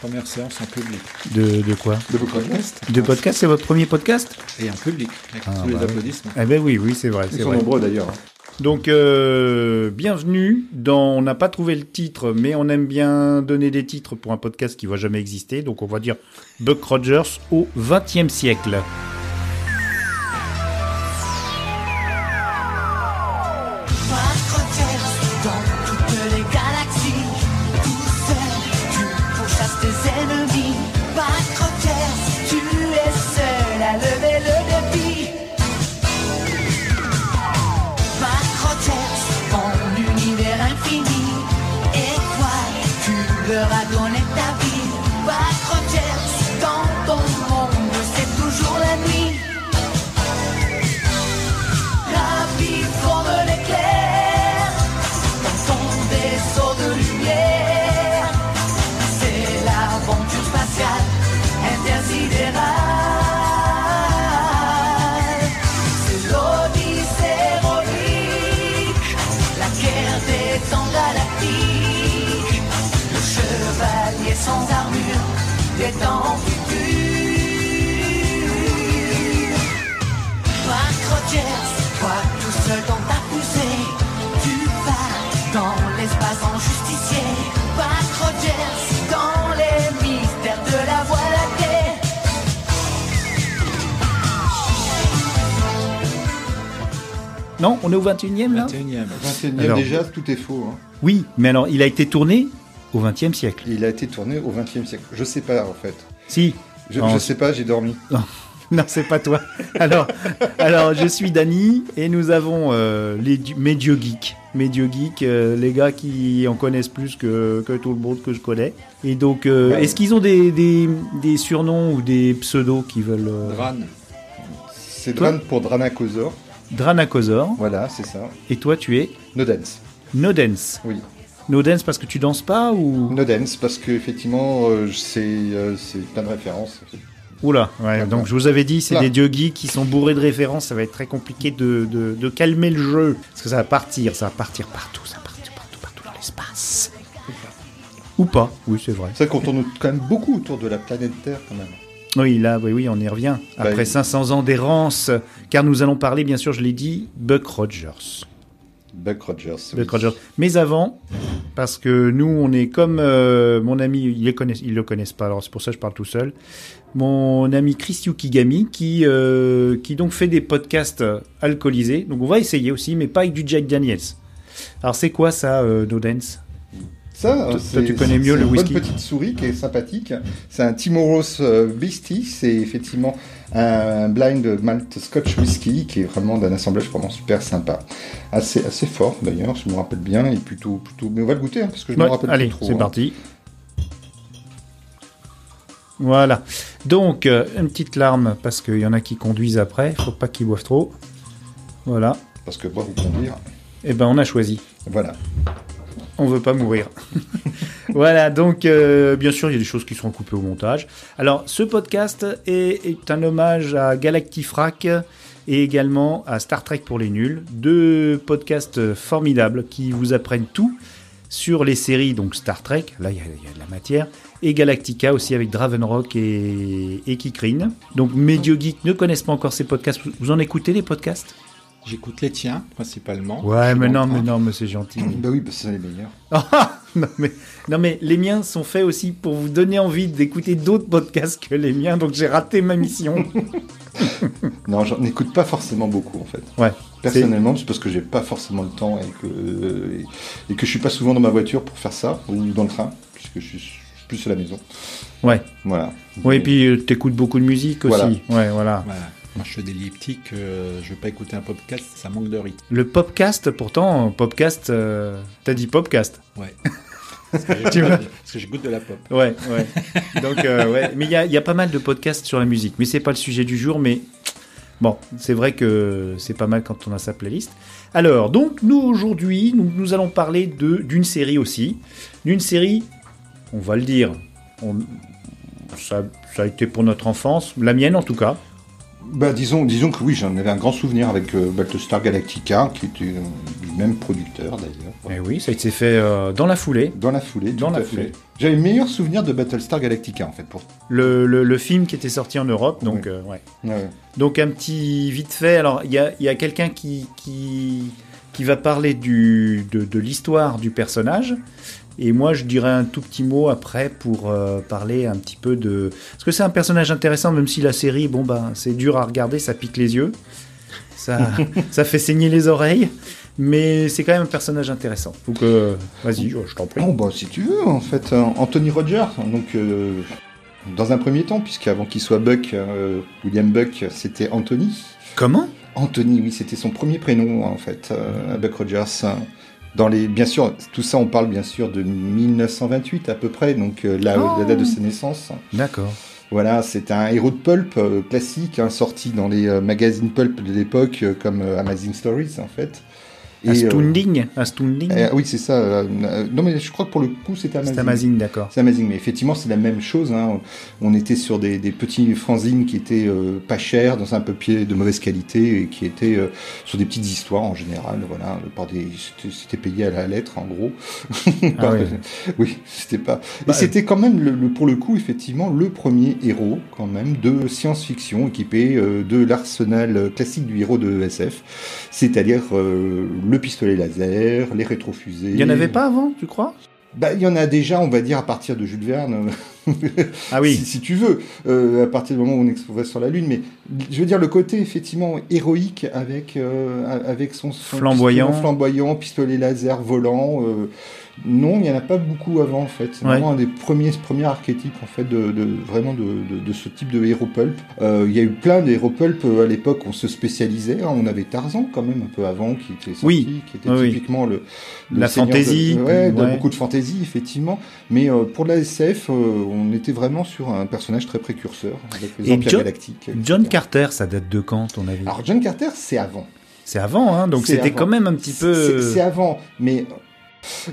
Première séance en public. De, de quoi? De podcast De podcast, c'est votre premier podcast? Et en public, avec Ah, tous les bah oui. applaudissements. Eh ben oui, oui, c'est vrai. Ils c'est sont vrai. nombreux d'ailleurs. Donc, euh, bienvenue dans. On n'a pas trouvé le titre, mais on aime bien donner des titres pour un podcast qui va jamais exister. Donc, on va dire Buck Rogers au XXe siècle. Des temps futurs. Mark Rogers, toi tout seul dans ta poussée, tu vas dans l'espace en justicier. Mark Rogers, dans les mystères de la voie lactée. Non, on est au 21e là? 21e. 21e Alors. déjà, tout est faux. hein. Oui, mais alors, il a été tourné au XXe siècle. Il a été tourné au 20e siècle. Je sais pas en fait. Si. Je, je sais pas, j'ai dormi. Non, c'est pas toi. Alors, alors je suis Dany et nous avons euh, les, du- mes dieux geeks. Mes dieux geeks, euh, les gars qui en connaissent plus que, que tout le monde que je connais. Et donc, euh, Ouais. est-ce qu'ils ont des, des, des surnoms ou des pseudos qui veulent. Dran, C'est Dran pour Dranacosaur. Dranacosaur. Voilà, c'est ça. Et toi, tu es No Dance. No Dance. Oui. No Dance parce que tu danses pas ou? No Dance, parce que effectivement, euh, c'est euh, c'est plein de références. Oula, ouais, donc je vous avais dit, c'est des dieux geeks qui sont bourrés de références, ça va être très compliqué de, de, de calmer le jeu. Parce que ça va partir, ça va partir partout, ça va partir partout, partout dans l'espace. Ou pas, oui, c'est vrai. C'est vrai qu'on tourne quand même beaucoup autour de la planète Terre quand même. Oui, là, oui, oui, on y revient. Bah, Après il- 500 ans d'errance, car nous allons parler, bien sûr, je l'ai dit, Buck Rogers. Buck Rogers. oui. Buck Rogers. Mais avant, parce que nous, on est comme euh, mon ami, ils le connaissent, ils le connaissent pas, alors c'est pour ça que je parle tout seul. Mon ami Chris Yukigami, qui, euh, qui donc fait des podcasts euh, alcoolisés. Donc on va essayer aussi, mais pas avec du Jack Daniels. Alors c'est quoi ça, euh, No Dance Ça, Toi, c'est- tu connais mieux le une whisky. bonne petite souris qui est sympathique. C'est un Timorous euh, Beastie. C'est effectivement un blind malt Scotch whisky qui est vraiment d'un assemblage vraiment super sympa. Assez, assez fort d'ailleurs, je me rappelle bien. Et plutôt, plutôt... Mais on va le goûter hein, parce que je Ouais, me rappelle Allez, plus trop. c'est hein. parti. Voilà. Donc, euh, une petite larme, parce qu'il y en a qui conduisent après, faut pas qu'ils boivent trop. Voilà. Parce que boire ou conduire, Et ben, on a choisi. voilà. On veut pas mourir. voilà, donc euh, bien sûr, il y a des choses qui seront coupées au montage. Alors, ce podcast est, un hommage à Galactifrac et également à Star Trek pour les nuls, deux podcasts formidables qui vous apprennent tout sur les séries, donc Star Trek, là il y, a- de la matière, et Galactica aussi avec Dravenrock et, et Kikrine. Donc mes ne connaissent pas encore ces podcasts. Vous en écoutez les podcasts? J'écoute les tiens, principalement. Ouais, mais non, mais non, mais c'est gentil. bah oui, parce que c'est les meilleurs. Ah, non, mais, non mais les miens sont faits aussi pour vous donner envie d'écouter d'autres podcasts que les miens, donc j'ai raté ma mission. Non, j'en écoute pas forcément beaucoup en fait. Ouais. Personnellement, c'est parce que j'ai pas forcément le temps et que, et que je suis pas souvent dans ma voiture pour faire ça, ou dans le train, puisque je suis plus à la maison. Ouais. Voilà. Oui, et puis euh, t'écoutes beaucoup de musique aussi. Voilà. Ouais, voilà. Voilà. Moi, je fais des elliptiques, euh, je veux pas écouter un podcast, ça manque de rythme. Le podcast, pourtant, podcast, euh, t'as dit podcast. Ouais. Parce que j'écoute- de la pop. Ouais, ouais. Donc, euh, ouais. Mais il y a, il y a pas mal de podcasts sur la musique. Mais c'est pas le sujet du jour, mais bon, c'est vrai que c'est pas mal quand on a sa playlist. Alors, donc, nous, aujourd'hui, nous, nous allons parler d'une série aussi. D'une série, on va le dire, on- ça, ça a été pour notre enfance, la mienne en tout cas. Bah, disons, disons que oui, j'en avais un grand souvenir avec euh, Battlestar Galactica, qui était euh, du même producteur d'ailleurs. Eh oui, ça a été fait euh, dans la foulée. Dans la foulée, Dans la à foulée. J'avais le meilleur souvenir de Battlestar Galactica en fait. Pour... Le, le- le film qui était sorti en Europe, donc euh, ouais. Ouais. Donc un petit vite fait. Alors il y a, y a quelqu'un qui, qui qui va parler du de, de l'histoire du personnage. Et moi, je dirais un tout petit mot après pour euh, parler un petit peu de. Parce que c'est un personnage intéressant, même si la série, bon ben, c'est dur à regarder, ça pique les yeux, ça, ça fait saigner les oreilles, mais c'est quand même un personnage intéressant. Donc, euh, vas-y, je t'en prie. Bon, bah, si tu veux, en fait, euh, Anthony Rogers, donc, euh, dans un premier temps, puisqu'avant qu'il soit Buck, euh, William Buck, c'était Anthony. Comment? Anthony, oui, c'était son premier prénom, en fait, euh, Buck Rogers. Dans les, bien sûr, tout ça, on parle bien sûr de 1928 à peu près, donc euh, la, Oh. la date de sa naissance. D'accord. Voilà, c'est un héros de pulp euh, classique, hein, sorti dans les magazines pulp de l'époque, comme Amazing Stories, en fait. Et, euh, Astounding Astounding euh, oui, c'est ça. euh, euh, non, mais je crois que pour le coup, c'était Amazing. C'est Amazing, d'accord. C'est amazing, mais effectivement, c'est la même chose. hein. On était sur des, des petits fanzines qui étaient euh, pas chers, dans un papier de mauvaise qualité, et qui étaient euh, sur des petites histoires en général. Voilà, par des, c'était- payé à la lettre, en gros. Par- ouais. Oui, c'était pas. Et Bah, c'était quand même, le, le- pour le coup, effectivement, le premier héros, quand même, de science-fiction équipé euh, de l'arsenal classique du héros de SF, c'est-à-dire euh, le pistolet laser, les rétrofusées. Il n'y en avait pas avant, tu crois? Bah, il y en a déjà, on va dire, à partir de Jules Verne. Ah oui. si, si tu veux, euh, à partir du moment où on va sur la Lune. Mais je veux dire, le côté effectivement héroïque avec, euh, avec son, son Flamboyant. pistolet flamboyant, pistolet laser volant. euh, non, il n'y en a pas beaucoup avant en fait. C'est Ouais. vraiment un des premiers, premiers archétypes en fait de, de- vraiment de, de- de ce type de héros pulp. Euh, Il y a eu plein de héros pulp euh, à l'époque. On se spécialisait. hein. On avait Tarzan quand même un peu avant qui était sorti, Oui. qui était Oui, oui. typiquement le, le La fantaisie, ouais, beaucoup de fantaisie effectivement. Mais euh, pour la SF, euh, on était vraiment sur un personnage très précurseur avec les Et John- galactiques. John Carter, ça date de quand, ton avis? Alors John Carter, c'est avant. C'est avant, hein, donc c'était quand même un petit peu. C'est c'est avant, mais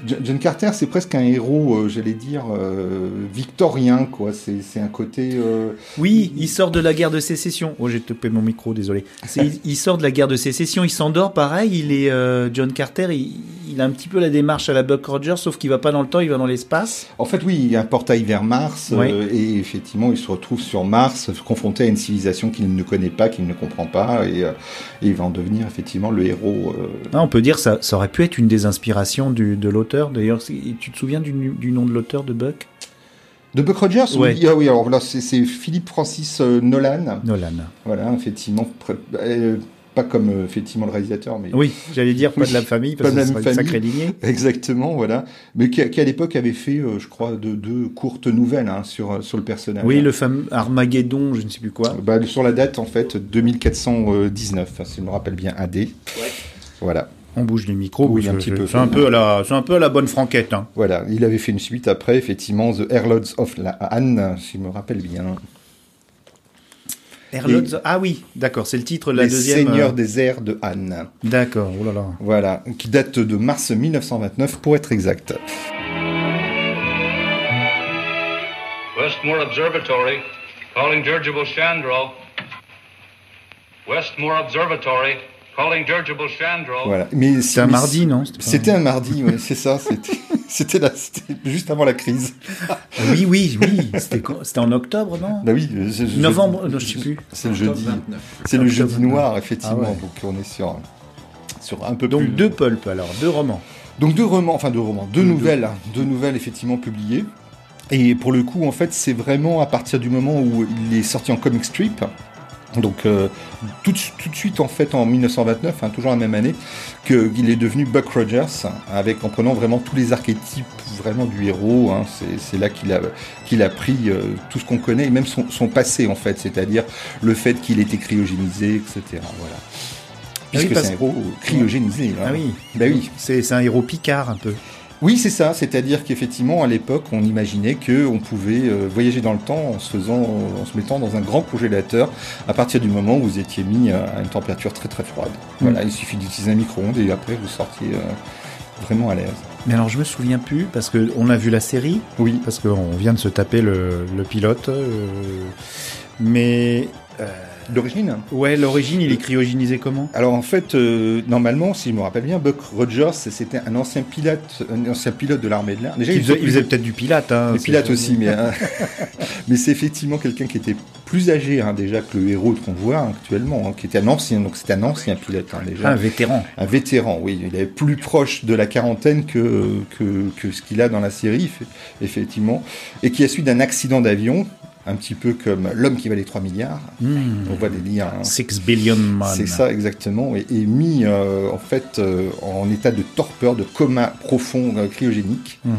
John Carter, c'est presque un héros, euh, j'allais dire, euh, victorien, quoi. C'est un côté. euh, Oui, il sort de la guerre de sécession. Oh, j'ai topé mon micro, désolé. Il, il sort de la guerre de sécession, il s'endort, pareil. Il est John Carter, il, il a un petit peu la démarche à la Buck Rogers, sauf qu'il va pas dans le temps, il va dans l'espace. En fait, oui, il y a un portail vers Mars, et effectivement, il se retrouve sur Mars, confronté à une civilisation qu'il ne connaît pas, qu'il ne comprend pas, et, et il va en devenir effectivement le héros. Ah, on peut dire ça, ça aurait pu être une des inspirations du- de l'auteur. D'ailleurs, tu te souviens du, du nom de l'auteur de Buck? De Buck Rogers Ouais. oui, ah oui, alors là, c'est c'est Philippe Francis euh, Nolan. Nolan. Voilà, effectivement, euh, pas comme euh, effectivement le réalisateur, mais Oui, j'allais dire pas Oui, de la famille, parce pas de que la famille. sacrée lignée. exactement, voilà, mais qui, qui, à l'époque avait fait, euh, je crois, deux, deux courtes nouvelles hein, sur sur le personnage. Oui, le fameux Armageddon, je ne sais plus quoi. Bah, sur la date en fait 2419, hein, si je me rappelle bien, AD. Voilà. On bouge du micro. Oui, un petit peu. C'est un peu à la, c'est un peu à la bonne franquette. Hein. Voilà, il avait fait une suite après, effectivement, The Airlords of la Anne, si je me rappelle bien. Airlords- Ah oui, d'accord, c'est le titre de la Les deuxième. Seigneurs euh, des airs de Anne. D'accord, oh là là. Voilà, qui date de mars 1929 pour être exact. Westmore Observatory, calling dirigible Chandro. Westmore Observatory. Voilà. Mais C'est un mardi, non C'était un mardi, ouais, c'est ça. C'était, c'était c'était juste avant la crise. Oui, oui, oui. C'était c'était en octobre, non Bah oui, je- je- Novembre, non, je sais plus. C'est le jeudi. 29. C'est le jeudi noir, effectivement. Ah ouais. Donc on est sur sur un peu Donc plus. deux pulps, alors, deux romans. Donc deux romans, enfin deux romans, deux nouvelles, hein, deux nouvelles effectivement publiées. Et pour le coup, en fait, c'est vraiment à partir du moment où il est sorti en comic strip. Donc euh, tout, de- tout de suite en fait en 1929, hein, toujours la même année, qu'il est devenu Buck Rogers, avec en prenant vraiment tous les archétypes vraiment du héros. hein. c'est, là qu'il a qu'il a pris euh, tout ce qu'on connaît et même son, son passé en fait, c'est-à-dire le fait qu'il était cryogénisé, etc. Voilà. Ah oui, Puisque c'est un héros cryogénisé. hein. Ah oui. Bah oui. C'est c'est un héros picard, un peu. Oui, c'est ça. C'est-à-dire qu'effectivement, à l'époque, on imaginait que on pouvait euh, voyager dans le temps en se faisant, en se mettant dans un grand congélateur à partir du moment où vous étiez mis à une température très très froide. Voilà, il suffit d'utiliser un micro-ondes et après vous sortiez euh, vraiment à l'aise. Mais alors, je me souviens plus, parce que on a vu la série, Oui. parce qu'on vient de se taper le, le pilote, euh, mais euh, D'origine Ouais, l'origine, il est cryogénisé comment? Alors en fait, euh, normalement, si je me rappelle bien, Buck Rogers, c'était un ancien pilote, un ancien pilote de l'armée de l'air. Déjà, Il il faisait, peut-être du pilate. Hein, pilotes aussi, mais, hein. mais c'est effectivement quelqu'un qui était plus âgé hein, déjà que le héros qu'on voit actuellement, hein, qui était un ancien, donc c'était un ancien pilote déjà. Un vétéran. Un vétéran, oui, il est plus proche de la quarantaine que, que, que ce qu'il a dans la série, eff- effectivement, et qui a suivi d'un accident d'avion, un petit peu comme l'homme qui valait 3 milliards. Hmm. On voit des liens. hein. Six billion man. C'est ça exactement, et, et mis euh, en fait euh, en état de torpeur, de coma profond euh, cryogénique. Mhm.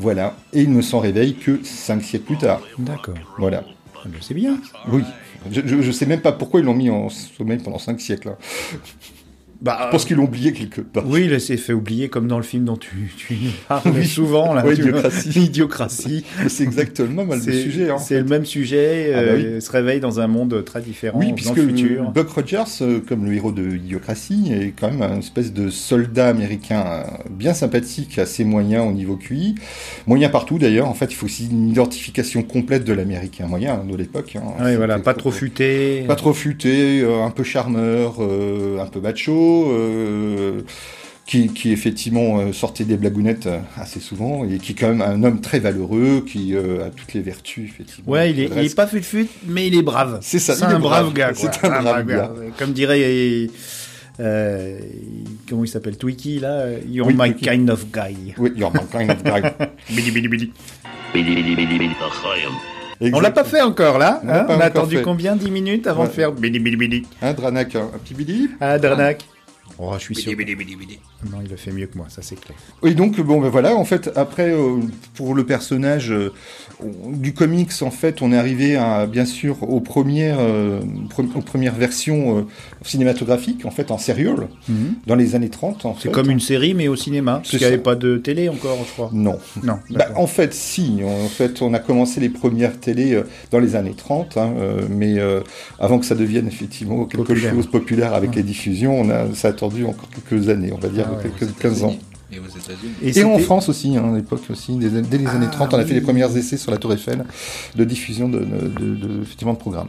Voilà, et il ne s'en réveille que 5 siècles plus tard. D'accord. Voilà. Ah, ben, C'est bien. Oui. Je, je sais même pas pourquoi ils l'ont mis en sommeil pendant 5 siècles. hein. Bah, Je pense qu'ils l'ont oublié quelque part. Oui, il s'est fait oublier comme dans le film dont tu, tu parles Oui. souvent. Là, Ouais, tu vois. Idiocratie. Idiocratie. Mais C'est exactement le C'est sujet. Hein. c'est le même sujet. Ah bah euh, Se réveille dans un monde très différent, Oui, dans puisque le futur. Buck Rogers, euh, comme le héros de Idiocratie, est quand même une espèce de soldat américain euh, bien sympathique, assez moyen au niveau QI. Moyen partout d'ailleurs. En fait, il faut aussi une identification complète de l'américain moyen hein, de l'époque. hein. Ouais, voilà, pas trop futé. Pas trop futé, euh, un peu charmeur, euh, un peu macho, euh, qui, qui effectivement euh, sortait des blagounettes euh, assez souvent, et qui est quand même un homme très valeureux, qui euh, a toutes les vertus, effectivement. Ouais, il est, il est pas fut-fut, mais il est brave. C'est ça, C'est un brave, brave. gars. C'est un brave gars. Comme dirait, euh, comment il s'appelle, Twiki là. You're Oui, my Twiki. kind of guy. Oui, you're my kind of guy. Bidi, bidi, bidi. On Exact. l'a pas fait encore là. On hein on a attendu fait. combien 10 minutes avant Ouais. de faire bidi, bidi, bidi? Hein, Dranak, un, un petit bidi? Ah, Darnak. Oh, je suis sûr. Non, il le fait mieux que moi, ça c'est clair. Oui, donc bon, ben voilà, en fait, après, euh, pour le personnage euh, on- du comics, en fait, on est arrivé à, bien sûr, aux premières, euh, pre- aux premières versions euh, cinématographiques, en fait, en serial, dans les années 30. en Mhm. C'est comme une série, mais au cinéma. Parce C'est qu'il n'y avait pas de télé encore, je crois. Non. Non, Bah, en fait, si. En fait, on a commencé les premières télés euh, dans les années 30, hein, euh, mais euh, avant que ça devienne effectivement quelque Populaire. chose populaire avec les diffusions, on a, ça a attendu encore quelques années, on va dire, Ah ouais, quelques 15 ans. Et aux États-Unis. Et en France aussi, hein, à l'époque aussi, dès, dès les années Ah, 30, on a oui. fait les premiers essais sur la Tour Eiffel de diffusion de, de, de- de- effectivement, de programmes.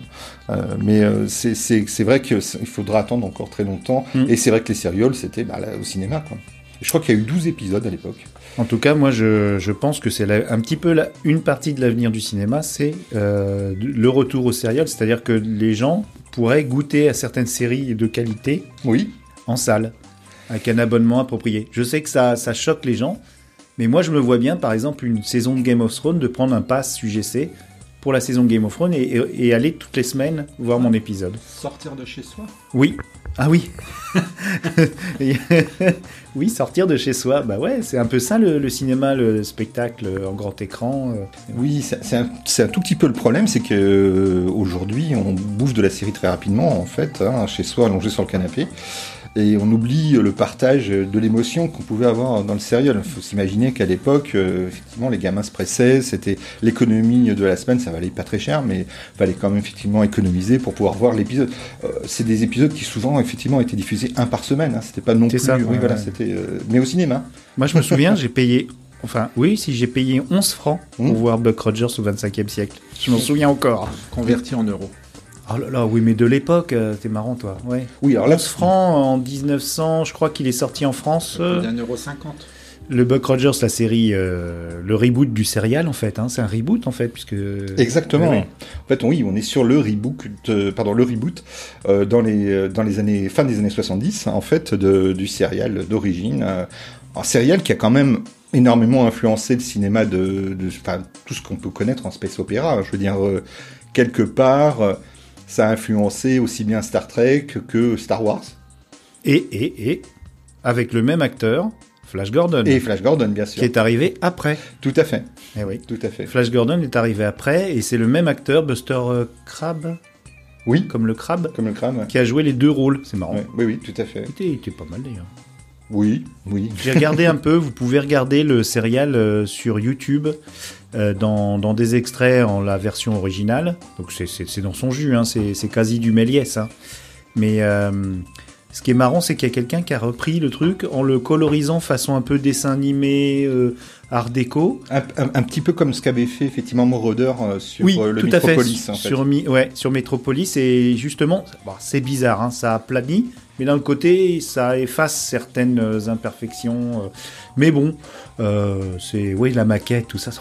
Euh, mais euh, c'est- c'est c'est vrai qu'il faudra attendre encore très longtemps. Mm. Et c'est vrai que les sérioles, c'était bah, au cinéma. Quoi. Et je crois qu'il y a eu 12 épisodes à l'époque. En tout cas, moi, je, je pense que c'est un petit peu la- une partie de l'avenir du cinéma, c'est euh, le retour au serial, c'est-à-dire que les gens pourraient goûter à certaines séries de qualité Oui, en salle, avec un abonnement approprié. Je sais que ça, ça choque les gens, mais moi, je me vois bien, par exemple, une saison de Game of Thrones, de prendre un pass UGC pour la saison de Game of Thrones et, et- et aller toutes les semaines voir mon épisode. Sortir de chez soi? Oui. Ah oui. Oui, sortir de chez soi. Bah ouais, c'est un peu ça le, le cinéma, le spectacle en grand écran. euh. oui, c'est c'est un, c'est un tout petit peu le problème, c'est que euh, aujourd'hui, on bouffe de la série très rapidement, en fait, hein, chez soi, allongé sur le canapé. Et on oublie le partage de l'émotion qu'on pouvait avoir dans le serial. Il faut s'imaginer qu'à l'époque, euh, effectivement, les gamins se pressaient, c'était l'économie de la semaine, ça valait pas très cher, mais fallait quand même effectivement économiser pour pouvoir voir l'épisode. Euh, c'est des épisodes qui souvent effectivement étaient diffusés un par semaine. Hein, c'était pas non C'est plus. ça, oui, ouais, voilà, ouais. c'était. euh, mais au cinéma. Moi, je me souviens, j'ai payé. Enfin, oui, si j'ai payé 11 francs pour Mmh. voir Buck Rogers au 25e siècle. Je m'en souviens encore. Converti en euros. Oh là là, oui, mais de l'époque, euh, t'es marrant, toi. Ouais. Oui, alors là, 11 francs en 1900, je crois qu'il est sorti en France. euh, D'un euro cinquante. le Buck Rogers, la série, euh, le reboot du serial, en fait. hein. C'est un reboot, en fait, puisque. Exactement. En fait, oui, on est sur le reboot, de- pardon, le reboot euh, dans les euh, dans les années fin des années 70, en fait, de, du serial d'origine, euh, un serial qui a quand même énormément influencé le cinéma de, de enfin, tout ce qu'on peut connaître en space opéra. Je veux dire, euh, quelque part, euh, ça a influencé aussi bien Star Trek que Star Wars Et, et, et, avec le même acteur, Flash Gordon, et Flash Gordon, bien qui sûr. est arrivé après. Tout à fait, Eh oui. tout à fait. Flash Gordon est arrivé après, et c'est le même acteur, Buster euh, Crabbe, Oui, comme le crabe, comme le crâne. qui a joué les deux rôles. C'est marrant. Ouais, oui, oui, tout à fait. Il était, il était pas mal d'ailleurs. Oui, oui. J'ai regardé un peu, vous pouvez regarder le serial euh, sur YouTube euh, dans, des extraits en la version originale. Donc c'est- dans son jus, hein, c'est quasi du Méliès. hein. Mais euh, ce qui est marrant, c'est qu'il y a quelqu'un qui a repris le truc en le colorisant façon un peu dessin animé, art déco. Un, un- un petit peu comme ce qu'avait fait effectivement Moroder euh, sur oui, euh, le tout à fait. Metropolis. en fait. Sur, Mi- ouais, sur Metropolis. Et justement, bon, c'est bizarre, hein, ça aplanit. Mais d'un côté, ça efface certaines imperfections. euh, mais bon, euh, c'est oui la maquette, tout ça.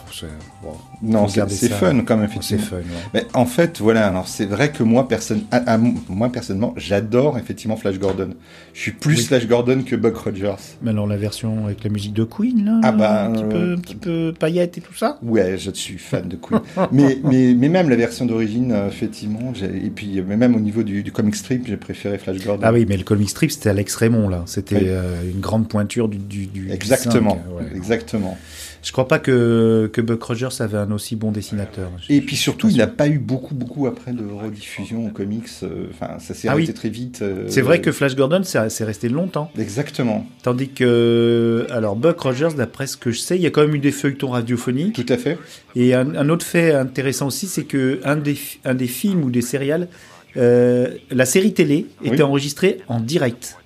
bon, Non, c'est fun quand même, c'est fun. ouais. Mais en fait, voilà, alors c'est vrai que moi, personne, à- à- moi personnellement, j'adore effectivement Flash Gordon. Je suis plus Oui. Flash Gordon que Buck Rogers. Mais alors la version avec la musique de Queen, là, Ah bah, un petit peu, un petit peu paillette et tout ça. Ouais, je suis fan de Queen. mais, mais, mais même la version d'origine, euh, effectivement, et puis euh, mais même au niveau du, du comic strip, j'ai préféré Flash Gordon. Ah oui, mais le comic strip, c'était Alex Raymond, là. C'était Oui. euh, une grande pointure du, du, du Exactement, du cinq, ouais. exactement. Je crois pas que, que Buck Rogers avait un aussi bon dessinateur. Et puis surtout, il n'a pas eu beaucoup, beaucoup après de rediffusion aux comics. euh, Enfin, ça s'est Ah arrêté oui. très vite. euh, C'est vrai que Flash Gordon, c'est c'est resté longtemps. Exactement, Tandis que, alors, Buck Rogers, d'après ce que je sais, il y a quand même eu des feuilletons radiophoniques. tout à fait. Et un, un autre fait intéressant aussi, c'est que un des, fi- un des films ou des céréales, euh, la série télé était Oui. enregistrée en direct,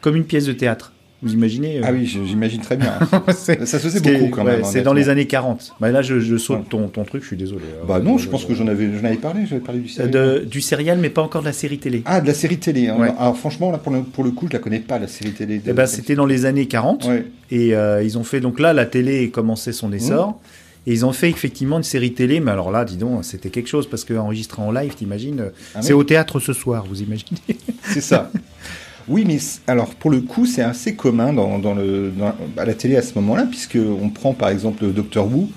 comme une pièce de théâtre. Vous imaginez euh, Ah oui, j'imagine très bien. ça se faisait beaucoup quand ouais, même. C'est dans les années 40. Bah, là, je, je saute Ouais. ton, ton truc, je suis désolé. Bah non, je pense que j'en avais, avais parlé. J'avais parlé du Euh, série. de- du mais pas encore de la série télé. Ah, de la série télé. hein. Ouais. Alors franchement, là, pour le, pour le coup, je la connais pas, la série télé. de- ben, c'était dans les années 40. Ouais. Et euh, ils ont fait, donc là, la télé commençait son essor. Mmh. Et ils ont fait effectivement une série télé, mais alors là, dis donc, c'était quelque chose, parce qu'enregistré en live, t'imagines, euh, Ah c'est oui. au théâtre ce soir, vous imaginez C'est ça. Oui, mais alors pour le coup, c'est assez commun dans, le, à la télé à ce moment-là, puisque on prend par exemple Doctor Who.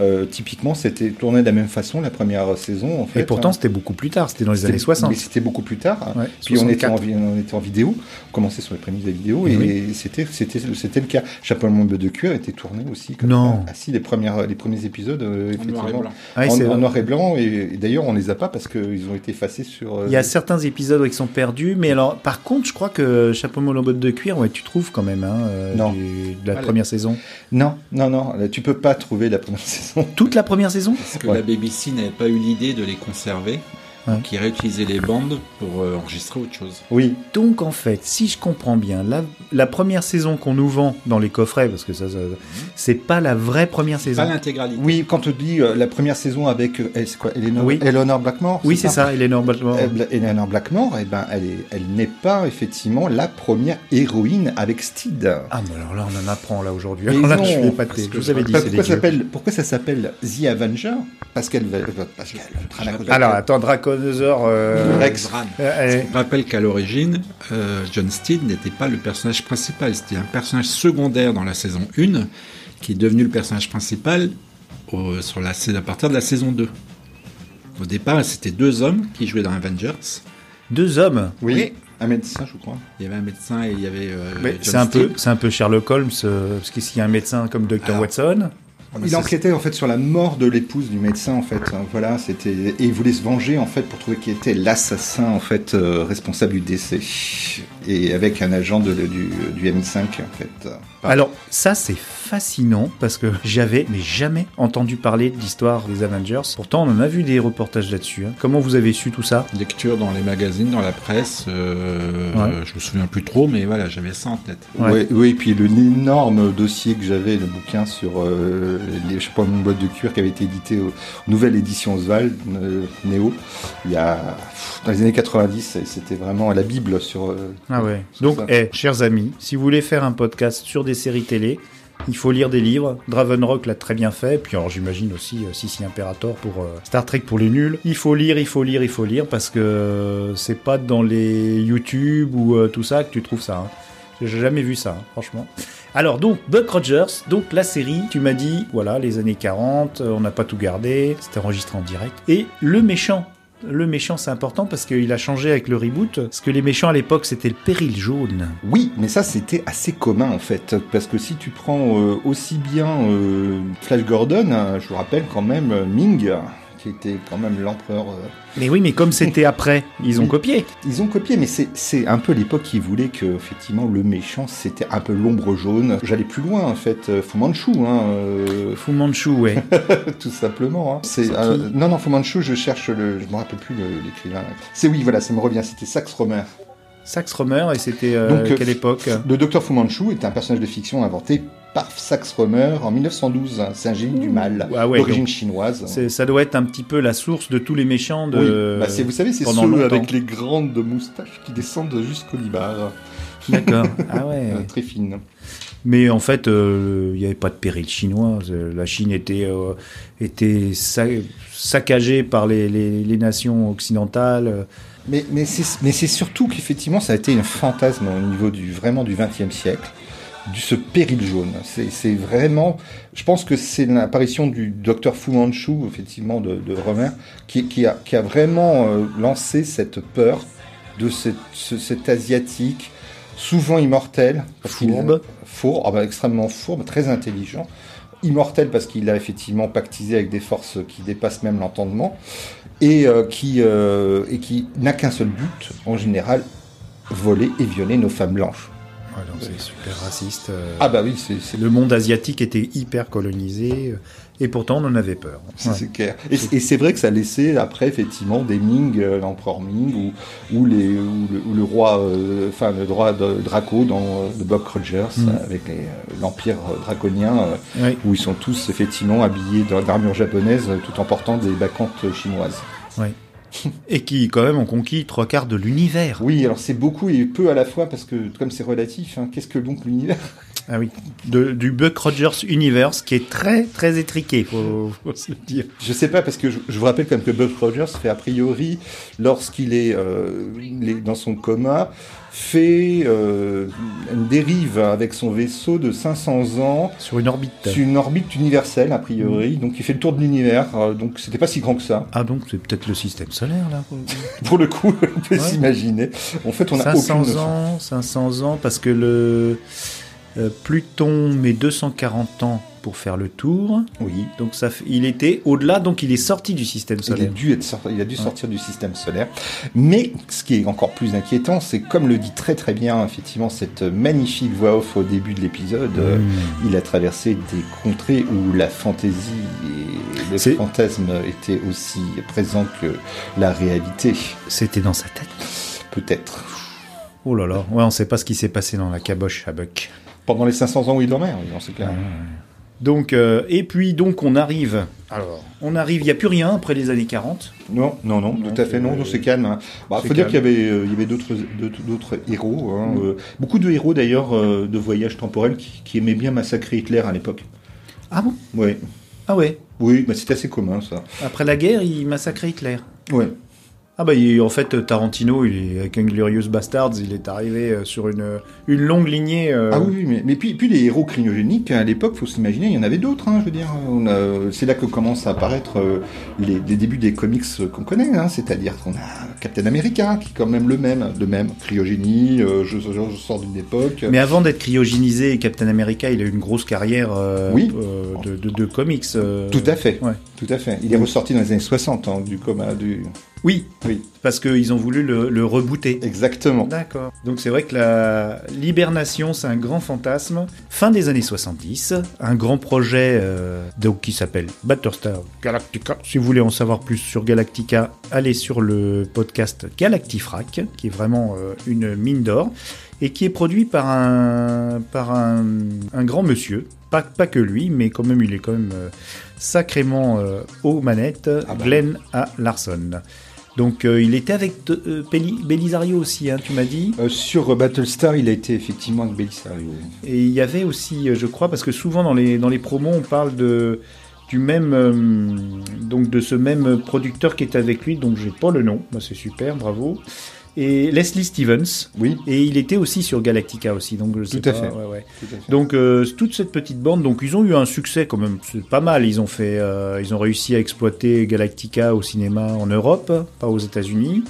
Euh, typiquement, c'était tourné de la même façon la première saison. En fait, Et pourtant, hein. c'était beaucoup plus tard, c'était dans les années 60. Mais c'était beaucoup plus tard. hein. Ouais, Puis on était, 64. en, vi- on était en vidéo, on commençait sur les prémices des vidéos, Eh et oui. c'était c'était c'était le cas. Chapeau de Monde de cuir était tourné aussi. Comme Non. Ah si, les premières les premiers épisodes, euh, En noir et effectivement, blanc. Ah oui, en, c'est en vrai. noir et blanc, et, et d'ailleurs on les a pas parce qu'ils ont été effacés sur. euh, Il y a certains épisodes qui sont perdus, mais alors, par contre, je crois que Chapeau botte de cuir, ouais, tu trouves quand même, hein, euh, Non. du- de la Ah, première saison. Non, non, non, là, tu peux pas trouver la première saison. Toute la première saison Parce que Ouais. la BBC n'avait pas eu l'idée de les conserver. Ouais. Ils réutilisaient les bandes pour euh, enregistrer autre chose. Oui, Donc, en fait, si je comprends bien, la, la première saison qu'on nous vend dans les coffrets, parce que ça, ça- c'est pas la vraie première saison. Pas l'intégralité. oui, quand on dit euh, la première saison avec euh, c'est quoi, Eleanor, Oui. Eleanor Blackmore. Oui, c'est ça, Eleanor Baltimore. Euh, Eleanor Blackmore, eh ben, elle est- elle n'est pas effectivement la première héroïne avec Steed. Ah, mais alors là, on en apprend là aujourd'hui. Là, non, je suis parce épaté. que Je vous avais dit, c'est pourquoi, ça s'appelle, pourquoi ça s'appelle The Avenger? Parce qu'elle va. Parce Alors, attends, Euh... Rex. Euh, Je rappelle qu'à l'origine, euh, John Steed n'était pas le personnage principal, c'était un personnage secondaire dans la saison 1, qui est devenu le personnage principal au- sur la, à partir de la saison 2. Au départ, c'était deux hommes qui jouaient dans Avengers. deux hommes? Oui, Oui. un médecin, je crois. Il y avait un médecin et il y avait euh, c'est un peu, c'est un peu Sherlock Holmes, euh, parce qu'il y a un médecin comme Dr Alors, Watson. Il Ça, enquêtait en fait sur la mort de l'épouse du médecin en fait. Hein, Voilà, c'était et il voulait se venger en fait pour trouver qui était l'assassin en fait euh, responsable du décès et avec un agent de, du, du MI5 en fait. Alors, ça, c'est fascinant parce que j'avais mais jamais entendu parler de l'histoire des Avengers. Pourtant, on en a vu des reportages là-dessus. hein. Comment vous avez su tout ça? Lecture dans les magazines, dans la presse, euh, Ouais. je me souviens plus trop, mais voilà, j'avais ça en tête. Ouais. Ouais, oui, et puis le- l'énorme dossier que j'avais, le bouquin sur euh, les, je sais pas, une boîte de cuir qui avait été édité aux nouvelle édition Oswald, euh, Néo, il y a, dans les années 90, et c'était vraiment la Bible sur. euh, Ah ouais. sur Donc, ça. eh, chers amis, si vous voulez faire un podcast sur des séries télé, il faut lire des livres. Dravenrock l'a très bien fait. Puis alors j'imagine aussi euh, Sissi Imperator pour euh, Star Trek pour les nuls. Il faut lire, il faut lire, il faut lire parce que euh, c'est pas dans les YouTube ou tout ça que tu trouves ça. hein. J'ai jamais vu ça, hein, franchement. Alors donc Buck Rogers, donc la série, tu m'as dit, voilà, les années 40, euh, on n'a pas tout gardé, c'était enregistré en direct. Et le méchant, le méchant c'est important parce qu'il a changé avec le reboot, parce que les méchants à l'époque c'était le péril jaune. Oui, mais ça c'était assez commun en fait, parce que si tu prends euh, aussi bien euh, Flash Gordon, hein, je vous rappelle quand même euh, Ming, qui était quand même l'empereur. euh, Mais oui, mais comme c'était après, ils ont copié. Ils ont copié, mais c'est- c'est un peu l'époque qui voulait que effectivement le méchant c'était un peu l'ombre jaune. J'allais plus loin en fait, euh, Fu Manchu, hein, euh, Fu Manchu, ouais. tout simplement. Hein. C'est euh, non non Fu Manchu, je cherche le, je me rappelle plus le- l'écrivain. C'est oui voilà, ça me revient, c'était Sax Romer. Sax Romer, et c'était euh, Donc, euh, quelle époque? Le docteur Fu Manchu est un personnage de fiction inventé Parf Sax Romer en 1912. C'est un génie du mal, Ah ouais, d'origine chinoise. Ça doit être un petit peu la source de tous les méchants de. Oui, bah, vous savez, c'est ceux longtemps. avec les grandes moustaches qui descendent jusqu'au libar, D'accord. Ah ouais. euh, très fines. Mais en fait, euh, il n'y avait pas de péril chinois. La Chine était, euh, était sa- saccagée par les, les- les nations occidentales. Mais, c'est mais c'est surtout qu'effectivement, ça a été un fantasme au niveau du vraiment du XXe siècle, du ce péril jaune. C'est vraiment, je pense que c'est l'apparition du docteur Fu Manchu, effectivement, de, de Romer, qui, qui, a, qui a vraiment euh, lancé cette peur de cette, ce- cet asiatique, souvent immortel, Fourbe. fourbe, ah bah, extrêmement fourbe, très intelligent. Immortel parce qu'il a effectivement pactisé avec des forces qui dépassent même l'entendement et euh, qui, euh, et qui n'a qu'un seul but, en général, voler et violer nos femmes blanches. Donc c'est super raciste. euh. Ah bah oui, c'est Le monde asiatique était hyper colonisé euh, et pourtant on en avait peur. c'est- Ouais. c'est clair. Et, c'est vrai que ça laissait après effectivement des Ming, euh, l'empereur Ming, ou, ou, les, ou, le, ou le roi, euh, enfin le roi de Draco dans euh, The Buck Rogers, Mm. avec l'empire draconien, où ils sont tous effectivement habillés dans- d'armure japonaise, tout en portant des bacchantes chinoises. Et qui quand même ont conquis trois quarts de l'univers. Oui, alors c'est beaucoup et peu à la fois parce que comme c'est relatif, hein, qu'est-ce que donc l'univers? Ah oui. De- du Buck Rogers Universe qui est très très étriqué, faut, faut se le dire. Je sais pas parce que je, je vous rappelle quand même que Buck Rogers fait a priori lorsqu'il est, euh, est dans son coma fait euh, une dérive avec son vaisseau de 500 ans Sur une orbite. sur une orbite universelle a priori donc il fait le tour de l'univers euh, donc c'était pas si grand que ça Ah donc c'est peut-être le système solaire là. pour le coup on peut Ouais. s'imaginer en fait on a 500 aucune ans, 500 ans parce que le euh, Pluton met 240 ans pour faire le tour. oui Donc ça, il était au-delà, donc il est sorti du système Il a solaire. dû, être sorti- il a dû sortir du système solaire. Mais ce qui est encore plus inquiétant, c'est comme le dit très très bien effectivement cette magnifique voix off au début de l'épisode, euh, Mmh. il a traversé des contrées où la fantaisie et le fantasme étaient aussi présents que la réalité. C'était dans sa tête. Peut-être. Oh là là, ouais, on sait pas ce qui s'est passé dans la caboche à Buck. Pendant les 500 ans où il dormait, oui, on sait clair. Donc, euh, et puis donc on arrive. Alors, on arrive. Il y a plus rien après les années 40. Non, non, non, Non, tout à fait, non, c'est- non, c'est calme. hein. Bah, c'est faut dire qu'il y avait, euh, il y avait d'autres, d'autres- héros. hein, Mm. euh, beaucoup de héros d'ailleurs euh, de voyage temporel qui, qui aimaient bien massacrer Hitler à l'époque. Ah bon? Oui, Ah ouais? oui, mais c'était assez commun ça. Après la guerre, il massacrait Hitler. Ouais. Ah bah il- en fait Tarantino, il est avec Inglorious Bastards, il est arrivé euh, sur une une longue lignée. euh, Ah oui, oui, mais, mais puis, puis les héros cryogéniques à l'époque, faut s'imaginer, il y en avait d'autres. Hein, je veux dire, c'est là que commencent à apparaître euh, les, les débuts des comics qu'on connaît. Hein, c'est-à-dire qu'on a Captain America, qui est quand même le même, le même cryogénie. euh, je, je- je sors d'une époque. Mais avant d'être cryogénisé, Captain America, il a eu une grosse carrière euh, Oui. euh, de, de, de comics. euh, Tout à fait. Ouais. Tout à fait. Il est ressorti dans les années 60 hein, du coma du. Oui, Oui, parce qu'ils ont voulu le, le rebooter. exactement. D'accord. Donc c'est vrai que la l'hibernation, c'est un grand fantasme. Fin des années 70, un grand projet euh, donc qui s'appelle Battlestar Galactica. Si vous voulez en savoir plus sur Galactica, allez sur le podcast Galactifrac, qui est vraiment euh, une mine d'or et qui est produit par un par un, un grand monsieur. Pas, pas que lui, mais quand même, il est quand même euh, sacrément aux manettes, Ah bah. Glenn A. Larson. Donc euh, il était avec euh, Belisario aussi, hein, tu m'as dit? Euh, sur Battlestar, il a été effectivement avec Belisario. Et il y avait aussi, je crois, parce que souvent dans les, dans les promos, on parle de, du même, donc de ce même producteur qui est avec lui, donc j'ai pas le nom, bah, c'est super, bravo. Et Leslie Stevens, Oui, et il était aussi sur Galactica aussi, donc je sais Tout à pas, fait. ouais, ouais. tout à fait. Donc euh, toute cette petite bande, donc ils ont eu un succès quand même, c'est pas mal. Ils ont fait, euh, ils ont réussi à exploiter Galactica au cinéma en Europe, pas aux États-Unis.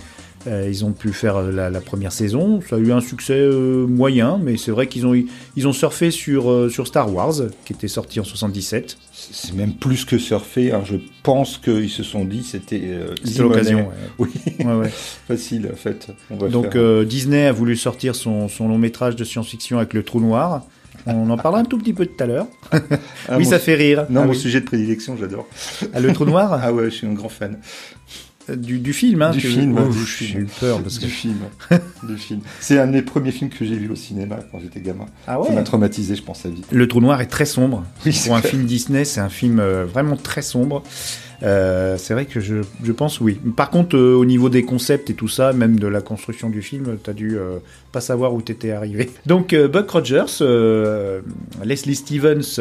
Euh, ils ont pu faire la, la première saison. Ça a eu un succès euh, moyen, mais c'est vrai qu'ils ont ils ont surfé sur euh, sur Star Wars, qui était sorti en 77. C'est même plus que surfer. hein. Je pense qu'ils se sont dit c'était euh, C'était l'occasion. Oui, ouais. Ouais, ouais. facile en fait. On va Donc faire- euh, Disney a voulu sortir son, son long métrage de science-fiction avec le Trou Noir. On en parlera un tout petit peu tout à l'heure. Ah, oui, mon- ça fait rire. Non, Ah mon oui. sujet de prédilection, j'adore. Ah, le Trou Noir. Ah ouais, je suis un grand fan. Du, du film. Hein, Du que- film, Oh, du film. eu peur parce que. Du film. du film. C'est un des premiers films que j'ai vu au cinéma quand j'étais gamin. Ah Ça m'a traumatisé, je pense, à vie. Le trou noir est très sombre. Oui, Pour un clair. film Disney, c'est un film euh, vraiment très sombre. Euh, c'est vrai que je, je pense oui. Par contre, euh, au niveau des concepts et tout ça, même de la construction du film, t'as dû euh, pas savoir où t'étais arrivé. Donc Buck Rogers, Leslie Stevens,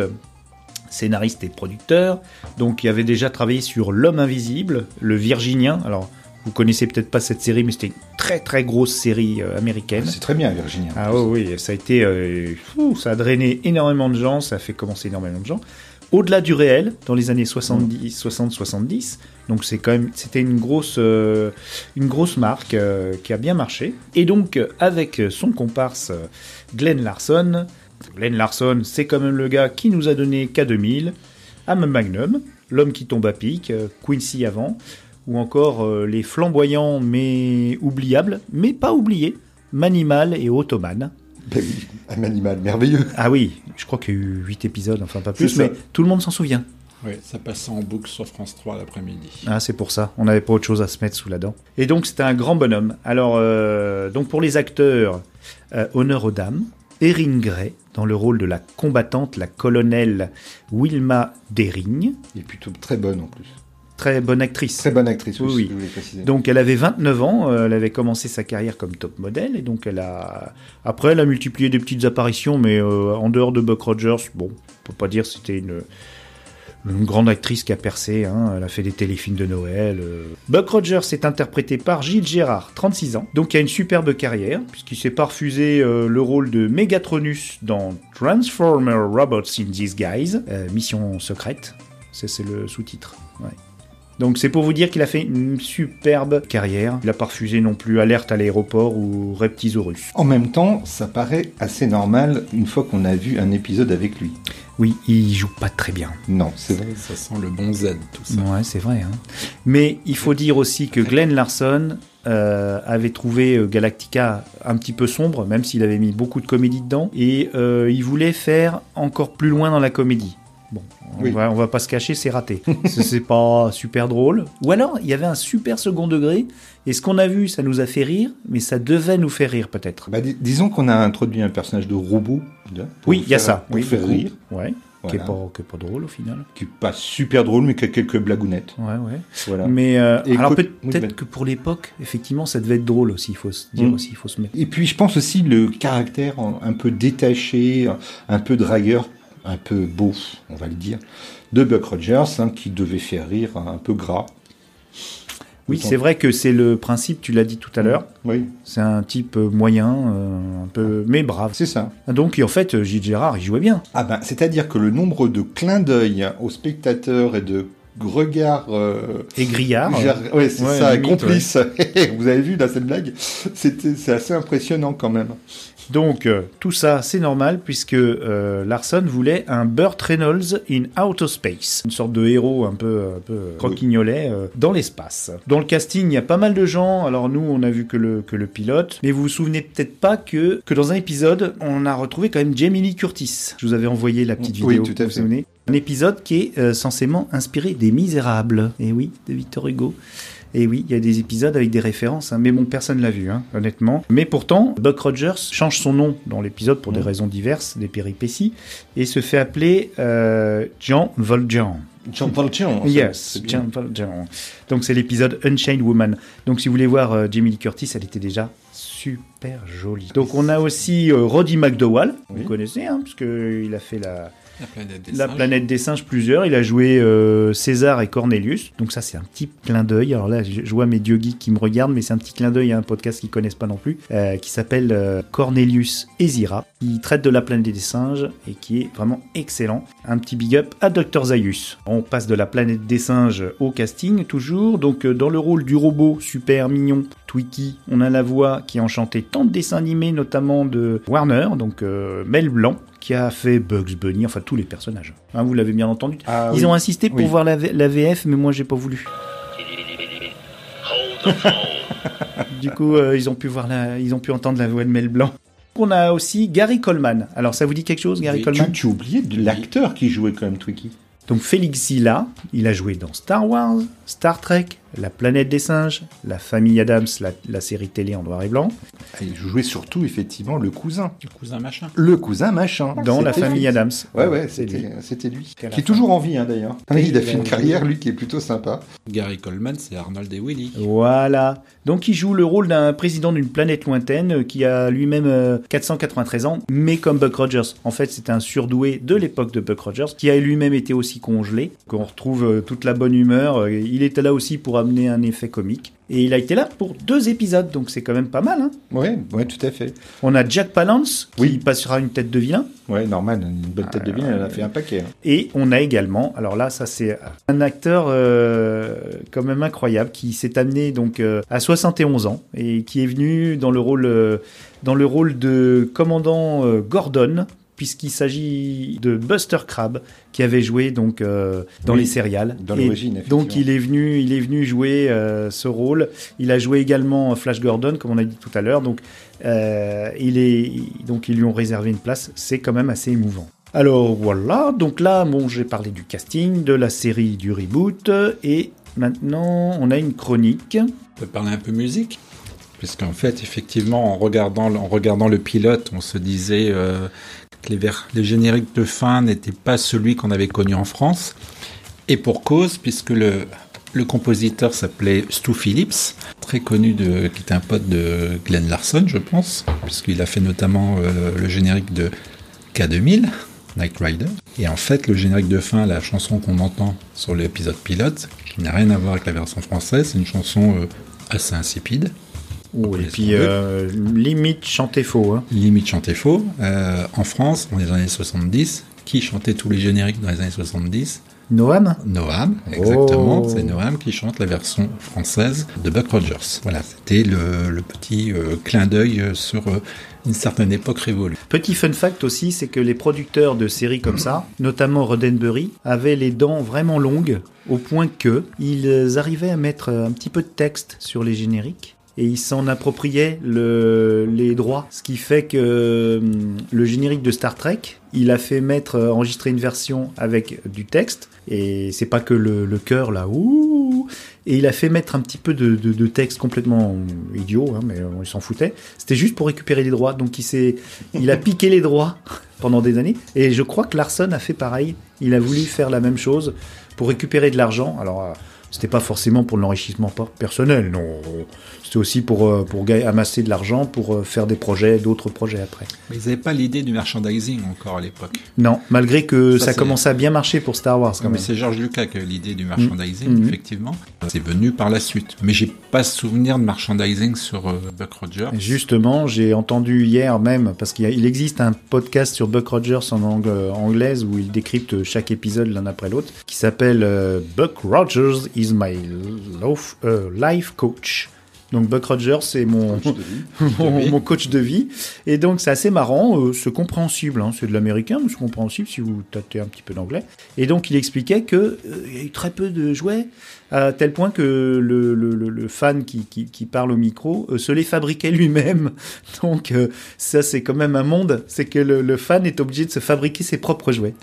scénariste et producteur, donc il avait déjà travaillé sur L'homme invisible, Le Virginien. Alors vous connaissez peut-être pas cette série, mais c'était une très très grosse série euh, américaine. C'est très bien, Virginie. Ah oui, oui, ça a été, euh, fou, ça a drainé énormément de gens, ça a fait commencer énormément de gens. Au-delà du réel, dans les années 70, 60-70, donc c'est quand même, c'était une grosse, euh, une grosse marque euh, qui a bien marché. Et donc avec son comparse Glenn Larson, Glenn Larson, c'est quand même le gars qui nous a donné K2000, Am Magnum, L'homme qui tombe à pic, euh, Quincy avant, ou encore euh, les flamboyants mais oubliables, mais pas oubliés, Manimal et Ottoman. Ben oui, un animal merveilleux. Ah oui, je crois qu'il y a eu 8 épisodes, enfin pas plus, mais tout le monde s'en souvient. Oui, ça passait en boucle sur France 3 l'après-midi. Ah, c'est pour ça, on n'avait pas autre chose à se mettre sous la dent. Et donc c'était un grand bonhomme. Alors, euh, donc pour les acteurs, euh, honneur aux dames, Erin Gray, dans le rôle de la combattante, la colonelle Wilma Dering, est plutôt très bonne en plus. très bonne actrice. Très bonne actrice, oui. Donc elle avait 29 ans, euh, elle avait commencé sa carrière comme top modèle et donc elle a après elle a multiplié des petites apparitions mais euh, en dehors de Buck Rogers, bon, on peut pas dire que c'était une une grande actrice qui a percé, hein, elle a fait des téléfilms de Noël. euh. Buck Rogers est interprété par Gilles Gérard, 36 ans, donc il a une superbe carrière, puisqu'il s'est pas refusé euh, le rôle de Megatronus dans Transformer Robots in Disguise, euh, Mission secrète, c'est le sous-titre. Donc c'est pour vous dire qu'il a fait une superbe carrière. Il a pas non plus Alerte à l'aéroport ou Reptisaurus. En même temps, ça paraît assez normal une fois qu'on a vu un épisode avec lui. Oui, il joue pas très bien. Non, c'est vrai. Ça sent le bon Z, tout ça. Ouais, c'est vrai. hein. Mais il faut dire aussi que Glenn Larson euh, avait trouvé euh, Galactica un petit peu sombre, même s'il avait mis beaucoup de comédie dedans, et euh, il voulait faire encore plus loin dans la comédie. Bon, on, Oui. va, on va pas se cacher, c'est raté. C'est- pas super drôle. Ou alors, il y avait un super second degré, et ce qu'on a vu, ça nous a fait rire, mais ça devait nous faire rire peut-être. Bah, dis- disons qu'on a introduit un personnage de robot. Oui, il y a ça. Pour oui, faire rire. Ouais. Qui, est pas, qui est pas drôle au final. Qui est pas super drôle, mais qui a quelques blagounettes. Ouais, ouais. Voilà. Mais euh, alors peut-être que pour l'époque, effectivement, ça devait être drôle aussi. Il faut se dire Mm. aussi, il faut se mettre. Et puis, je pense aussi le caractère un peu détaché, un peu dragueur, un peu beau, on va le dire, de Buck Rogers, hein, qui devait faire rire un peu gras. Oui, c'est vrai que c'est le principe. Tu l'as dit tout à l'heure. Oui, C'est un type euh, moyen, euh, un peu mais brave. c'est ça. Donc en fait, Gilles Gérard, il jouait bien. Ah ben, c'est-à-dire que le nombre de clins d'œil aux spectateurs et de regards... euh, Et Grillard. gère- ouais, c'est ouais, ça, limite, complices. Vous avez vu là cette blague? C'était, c'est assez impressionnant quand même. Donc euh, tout ça, c'est normal puisque euh, Larson voulait un Burt Reynolds in outer space, une sorte de héros un peu, un peu croquignolet euh, dans l'espace. Dans le casting, il y a pas mal de gens. Alors nous, on a vu que le que le pilote, mais vous vous souvenez peut-être pas que que dans un épisode, on a retrouvé quand même Jamie Lee Curtis. Je vous avais envoyé la petite Oui, vidéo. tout à vous vous fait. un épisode qui est euh, censément inspiré des Misérables. Et oui, de Victor Hugo. Et oui, il y a des épisodes avec des références, hein, mais bon, personne l'a vu, hein, honnêtement. Mais pourtant, Buck Rogers change son nom dans l'épisode pour des raisons diverses, des péripéties, et se fait appeler euh, Jean Valjean. Jean Valjean. Yes. Jean Valjean. Donc c'est l'épisode Unchained Woman. Donc si vous voulez voir euh, Jamie Lee Curtis, elle était déjà super jolie. Donc on a aussi euh, Roddy McDowall, Oui. vous connaissez, hein, parce que il a fait la, La planète des la singes. planète des singes plusieurs. Il a joué euh, César et Cornelius. Donc ça, c'est un petit clin d'œil. Alors là, je vois mes dieux geeks qui me regardent, mais c'est un petit clin d'œil à un podcast qu'ils connaissent pas non plus, euh, qui s'appelle euh, Cornelius et Zira. qui traite de la planète des singes et qui est vraiment excellent. Un petit big up à Dr Zaius. On passe de la planète des singes au casting toujours. Donc dans le rôle du robot super mignon Twiki, on a la voix qui a enchanté tant de dessins animés, notamment de Warner, donc Mel Blanc, qui a fait Bugs Bunny, enfin tous les personnages. Hein, vous l'avez bien entendu. Ah, Ils oui. ont insisté pour Oui. voir la, VF, mais moi j'ai pas voulu. du coup, euh, ils ont pu voir la, ils ont pu entendre la voix de Mel Blanc. On a aussi Gary Coleman. Alors ça vous dit quelque chose, Gary Coleman Tu, tu oubliais de l'acteur qui jouait quand même Twiki. Donc Félix Zilla, il a joué dans Star Wars, Star Trek, La planète des singes, La famille Adams, la, la série télé en noir et blanc, Il jouait surtout, effectivement, le cousin. Le cousin machin. Le cousin machin. dans La famille lui. Adams. Ouais, ouais, lui. c'était c'était lui. La Qui est toujours en vie, hein, d'ailleurs. Oui, il a fait une carrière, lui, qui est plutôt sympa. Gary Coleman, c'est Arnold et Willy. Voilà. Donc il joue le rôle d'un président d'une planète lointaine euh, qui a lui-même euh, 493 ans, mais comme Buck Rogers. En fait, c'est un surdoué de l'époque de Buck Rogers qui a lui-même été aussi congelé. Qu'on retrouve euh, toute la bonne humeur. Euh, Il était là aussi pour amener un effet comique. Et il a été là pour deux épisodes, donc c'est quand même pas mal. hein. Ouais, ouais, tout à fait. On a Jack Palance qui Oui. passera une tête de vilain. Ouais, Norman, une belle tête de vilain, elle a fait un paquet. hein. Et on a également, alors là, ça c'est un acteur euh, quand même incroyable qui s'est amené donc euh, à 71 ans et qui est venu dans le rôle euh, dans le rôle de commandant euh, Gordon puisqu'il s'agit de Buster Crabbe qui avait joué donc euh, dans Oui, les céréales. dans l'origine, effectivement. Donc il est venu, il est venu jouer euh, ce rôle. Il a joué également Flash Gordon, comme on a dit tout à l'heure. Donc euh, il est, donc ils lui ont réservé une place. C'est quand même assez émouvant. Alors voilà, donc là, bon, j'ai parlé du casting, de la série, du reboot, et maintenant on a une chronique. On peut parler un peu musique? Puisqu'en fait, effectivement, en regardant, en regardant le pilote, on se disait euh, que les, génériques de fin n'étaient pas celui qu'on avait connu en France. Et pour cause, puisque le, le compositeur s'appelait Stu Phillips, très connu, de, qui était un pote de Glenn Larson, je pense, puisqu'il a fait notamment euh, le générique de K2000, Night Rider. Et en fait, le générique de fin, la chanson qu'on entend sur l'épisode pilote, qui n'a rien à voir avec la version française, c'est une chanson euh, assez insipide. Et puis euh, limite chanter faux. Hein. limite chanter faux. Euh, en France, dans les années 70, qui chantait tous les génériques dans les années 70 Noam Noam, exactement. Oh. C'est Noam qui chante la version française de Buck Rogers. Voilà, c'était le, le petit euh, clin d'œil sur euh, une certaine époque révolue. Petit fun fact aussi, c'est que les producteurs de séries comme ça, notamment Roddenberry, avaient les dents vraiment longues au point que ils arrivaient à mettre un petit peu de texte sur les génériques et ils s'en appropriaient le- les droits. Ce qui fait que hum, le générique de Star Trek, il a fait mettre euh, enregistrer une version avec du texte et c'est pas que le, le cœur là, ouh, et il a fait mettre un petit peu de, de- de texte complètement idiot, hein, mais on s'en foutait. C'était juste pour récupérer les droits. Donc il s'est, il a piqué les droits pendant des années. Et je crois que Larson a fait pareil. Il a voulu faire la même chose pour récupérer de l'argent. Alors euh, c'était pas forcément pour l'enrichissement per- personnel, non. C'était aussi pour euh, pour amasser de l'argent pour euh, faire des projets, d'autres projets après. Mais ils n'avaient pas l'idée du merchandising encore à l'époque. Non, malgré que ça, Ça, commençait à bien marcher pour Star Wars quand Mais même. c'est George Lucas qui a eu l'idée du merchandising, Mhm. effectivement. C'est venu par la suite. Mais j'ai pas souvenir de merchandising sur euh, Buck Rogers. Justement, j'ai entendu hier même, parce qu'il existe un podcast sur Buck Rogers en ang- euh, anglaise où il décrypte chaque épisode l'un après l'autre, qui s'appelle euh, Buck Rogers is my euh, life coach. Donc Buck Rogers, c'est mon, mon, vie. mon coach de vie. Et donc c'est assez marrant, euh, c'est compréhensible, hein, c'est de l'américain, mais c'est compréhensible si vous tâtez un petit peu d'anglais. Et donc il expliquait que euh, y a eu très peu de jouets, à tel point que le, le, le- le fan qui, qui, qui parle au micro euh, se les fabriquait lui-même. Donc euh, ça c'est quand même un monde, c'est que le, le fan est obligé de se fabriquer ses propres jouets.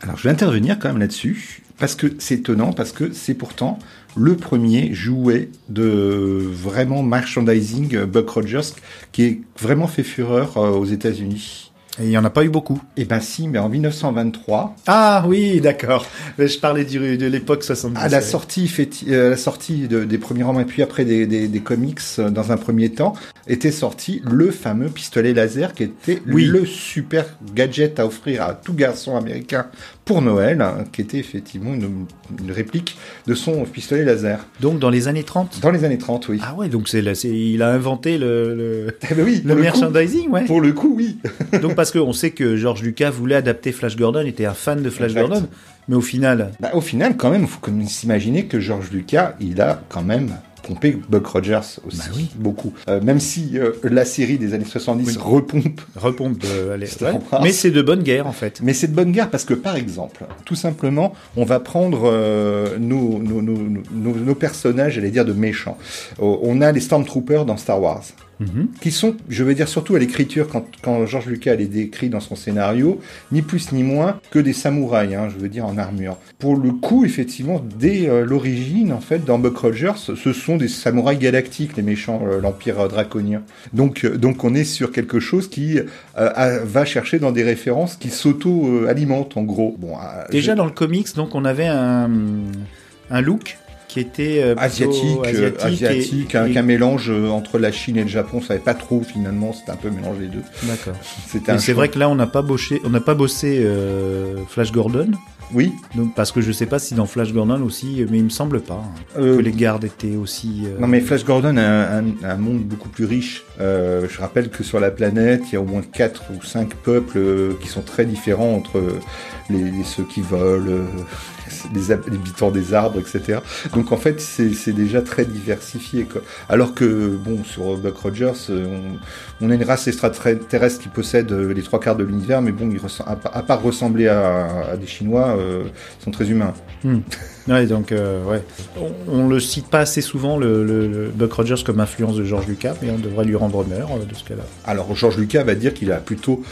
Alors, je vais intervenir quand même là-dessus, parce que c'est étonnant, parce que c'est pourtant le premier jouet de vraiment merchandising euh, Buck Rogers qui est vraiment fait fureur euh, aux États-Unis. Et il y en a pas eu beaucoup. Eh ben si, mais en 1923, Ah oui, d'accord. Je parlais du, de l'époque 70. à la ouais. sortie, effecti- euh, la sortie de- des premiers romans et puis après des, des- des comics euh, dans un premier temps, était sorti le fameux pistolet laser qui était Oui. le super gadget à offrir à tout garçon américain pour Noël, hein, qui était effectivement une, une réplique de son pistolet laser. Donc dans les années 30. Dans les années 30, oui. Ah ouais, donc c'est il a inventé le, le, Eh ben oui, le pour coup- merchandising, ouais. Pour le coup, oui. Donc parce qu'on sait que George Lucas voulait adapter Flash Gordon, était un fan de Flash Exact. Gordon, mais au final, Bah, au final, quand même, il faut s'imaginer que George Lucas, il a quand même pompé Buck Rogers aussi, Bah oui. beaucoup. Euh, même si euh, la série des années 70 repompe, repompe de, allez, ouais. Mais c'est de bonne guerre en fait. mais c'est de bonne guerre parce que, par exemple, tout simplement, on va prendre euh, nos, nos, nos, nos, nos personnages, j'allais dire, de méchants. Euh, on a les Stormtroopers dans Star Wars. Mhm. qui sont, je vais dire surtout à l'écriture, quand, quand George Lucas les décrit dans son scénario, ni plus ni moins que des samouraïs, hein, je veux dire en armure. Pour le coup, effectivement, dès euh, l'origine, en fait, dans Buck Rogers, ce sont des samouraïs galactiques, les méchants, euh, l'Empire euh, draconien. Donc, donc on est sur quelque chose qui a- va chercher dans des références qui s'auto-alimentent, en gros. Bon, Déjà je- dans le comics, donc on avait un, un look qui était euh, asiatique, euh, asiatique, et- asiatique, et- un, mélange euh, entre la Chine et le Japon, on savait pas trop finalement, c'était un peu mélangé les deux. D'accord. C'est vrai que là, on n'a pas bossé, on n'a pas bossé Flash Gordon, Oui, donc parce que je sais pas si dans Flash Gordon aussi, mais il me semble pas hein, Euh, que les gardes étaient aussi. euh, Non mais Flash Gordon a un, un- un monde beaucoup plus riche. Euh, je rappelle que sur la planète, il y a au moins quatre ou cinq peuples qui sont très différents entre les, les- ceux qui volent, les hab- les habitants des arbres, etc. Donc en fait, c'est déjà très diversifié. Quoi. Alors que bon, sur Buck Rogers, on, on a une race extraterrestre qui possède les trois quarts de l'univers, mais bon, à, pa- à part ressembler à, à des Chinois, sont très humains. Ouais, donc euh, ouais, on, on le cite pas assez souvent le, le- le Buck Rogers comme influence de George Lucas, mais on devrait lui rendre honneur euh, de ce cas-là. Alors Georges Lucas va dire qu'il a plutôt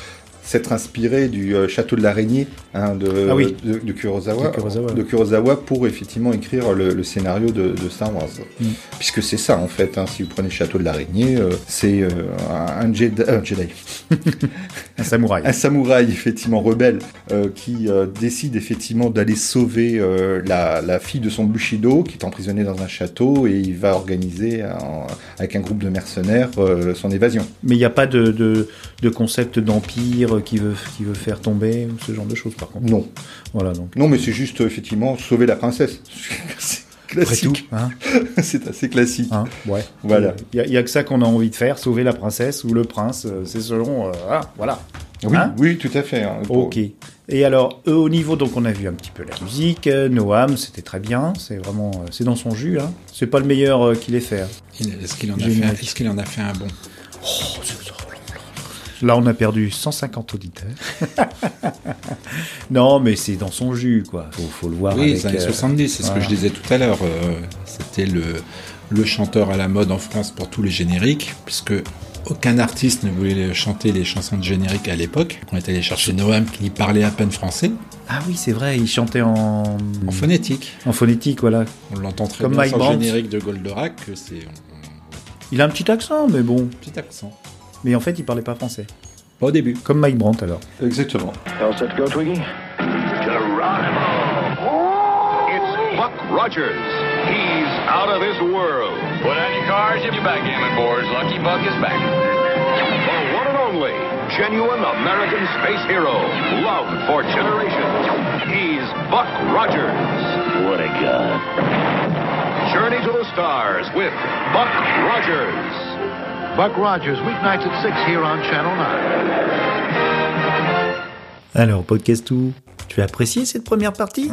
s'être inspiré du euh, château de l'araignée hein, de, Ah oui. de, de Kurosawa, De Kurosawa. de Kurosawa pour effectivement écrire le, le scénario de, de Star Wars. Mm. Puisque c'est ça en fait, hein, si vous prenez château de l'araignée, euh, c'est euh, un, Jedi, un Jedi, Un samouraï. un samouraï effectivement rebelle qui décide effectivement d'aller sauver la, la fille de son Bushido qui est emprisonnée dans un château et il va organiser avec un groupe de mercenaires son évasion. Mais il n'y a pas de, de, concept d'empire qui veut, qui veut faire tomber ce genre de choses par contre. Non, Voilà donc. non mais c'est juste euh, effectivement sauver la princesse. c'est Après tout, classique, hein, c'est assez classique. hein, ouais. Voilà. Il n'y a, que ça qu'on a envie de faire, sauver la princesse ou le prince. euh, C'est selon. euh, ah, voilà. Oui, Hein oui, tout à fait. hein. Pour- Ok. Et alors, eux, au niveau, donc on a vu un petit peu la musique, euh, Noam, c'était très bien, c'est vraiment, euh, c'est dans son jus, hein. C'est pas le meilleur euh, qu'il ait fait. hein. Est-ce qu'il en, a fait un- est-ce qu'il en a fait un bon? Là, on a perdu 150 auditeurs. non, mais c'est dans son jus, quoi. Faut, faut le voir Oui, avec. les années euh, 70, c'est ce que je disais tout à l'heure. euh, C'était le, le chanteur à la mode en France pour tous les génériques, puisque aucun artiste ne voulait chanter les chansons de générique à l'époque. On est allé chercher Noam qui parlait à peine français, Ah oui, c'est vrai, il chantait en, en phonétique. en phonétique, voilà. On l'entend très Comme bien Mike sur le générique de Goldorak, Il a un petit accent, mais bon. petit accent. Mais en fait, il parlait pas français. Pas au début. Comme Mike Brandt, alors. Exactement. All set to go, Twiggy? It's Buck Rogers. He's out of this world. Put on your cars, you backgammon boards. Lucky Buck is back. The one and only genuine American space hero, loved for generations. He's Buck Rogers. What a guy. Journey to the stars with Buck Rogers. Buck Rogers, weeknights at 6 here on Channel 9. Alors, podcast tout. Tu as apprécié cette première partie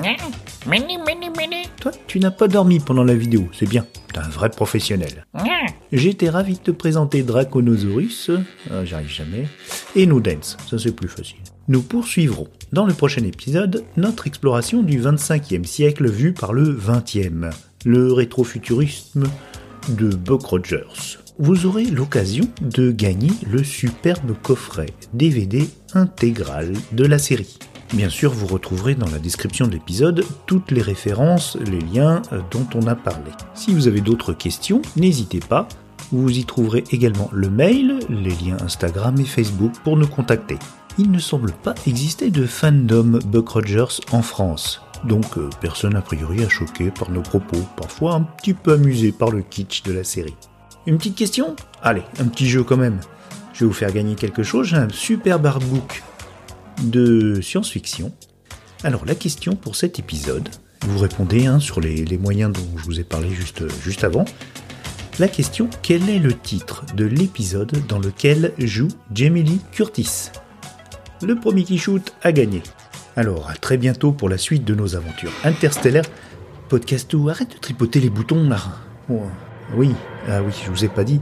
Toi, tu n'as pas dormi pendant la vidéo, c'est bien. T'es un vrai professionnel. J'ai été ravi de te présenter Draconosaurus, euh, j'arrive jamais, et Nudens, ça c'est plus facile. Nous poursuivrons, dans le prochain épisode, notre exploration du 25e siècle vu par le 20e, le rétrofuturisme de Buck Rogers. Vous aurez l'occasion de gagner le superbe coffret DVD intégral de la série. Bien sûr, vous retrouverez dans la description de l'épisode toutes les références, les liens euh, dont on a parlé. Si vous avez d'autres questions, n'hésitez pas. Vous y trouverez également le mail, les liens Instagram et Facebook pour nous contacter. Il ne semble pas exister de fandom Buck Rogers en France. Donc euh, personne a priori à choqué par nos propos, parfois un petit peu amusé par le kitsch de la série. Une petite question? Allez, un petit jeu quand même. Je vais vous faire gagner quelque chose, j'ai un super artbook de science-fiction. Alors la question pour cet épisode, vous répondez hein, sur les, moyens dont je vous ai parlé juste, avant. La question, quel est le titre de l'épisode dans lequel joue Jamie Lee Curtis? Le premier qui shoot a gagné. Alors à très bientôt pour la suite de nos aventures interstellaires. Podcast ou arrête de tripoter les boutons là. Oui, ah oui, je vous ai pas dit.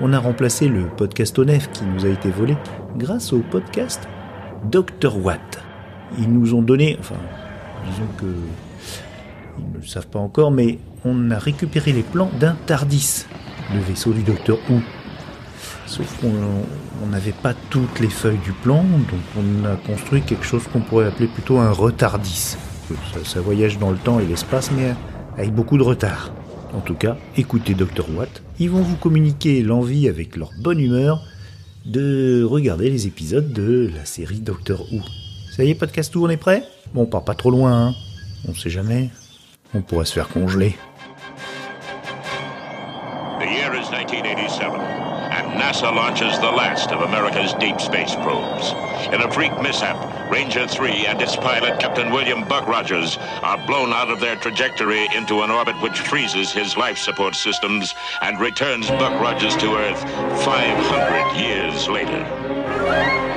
On a remplacé le podcast ONEF qui nous a été volé grâce au podcast Dr Watt. Ils nous ont donné, enfin, disons que ils ne le savent pas encore, mais on a récupéré les plans d'un Tardis, le vaisseau du Docteur Who. Sauf qu'on n'avait pas toutes les feuilles du plan, donc on a construit quelque chose qu'on pourrait appeler plutôt un retardis. Ça, ça voyage dans le temps et l'espace, mais avec beaucoup de retard. En tout cas, écoutez Dr Watt, ils vont vous communiquer l'envie avec leur bonne humeur de regarder les épisodes de la série Doctor Who. Ça y est, podcast tout, on est prêt? Bon, on part pas trop loin, hein. On sait jamais. On pourrait se faire congeler. The year is 1987, and NASA launches the last of America's deep space probes. In a freak mishap, Ranger 3 and its pilot, Captain William Buck Rogers, are blown out of their trajectory into an orbit which freezes his life support systems and returns Buck Rogers to Earth 500 years later.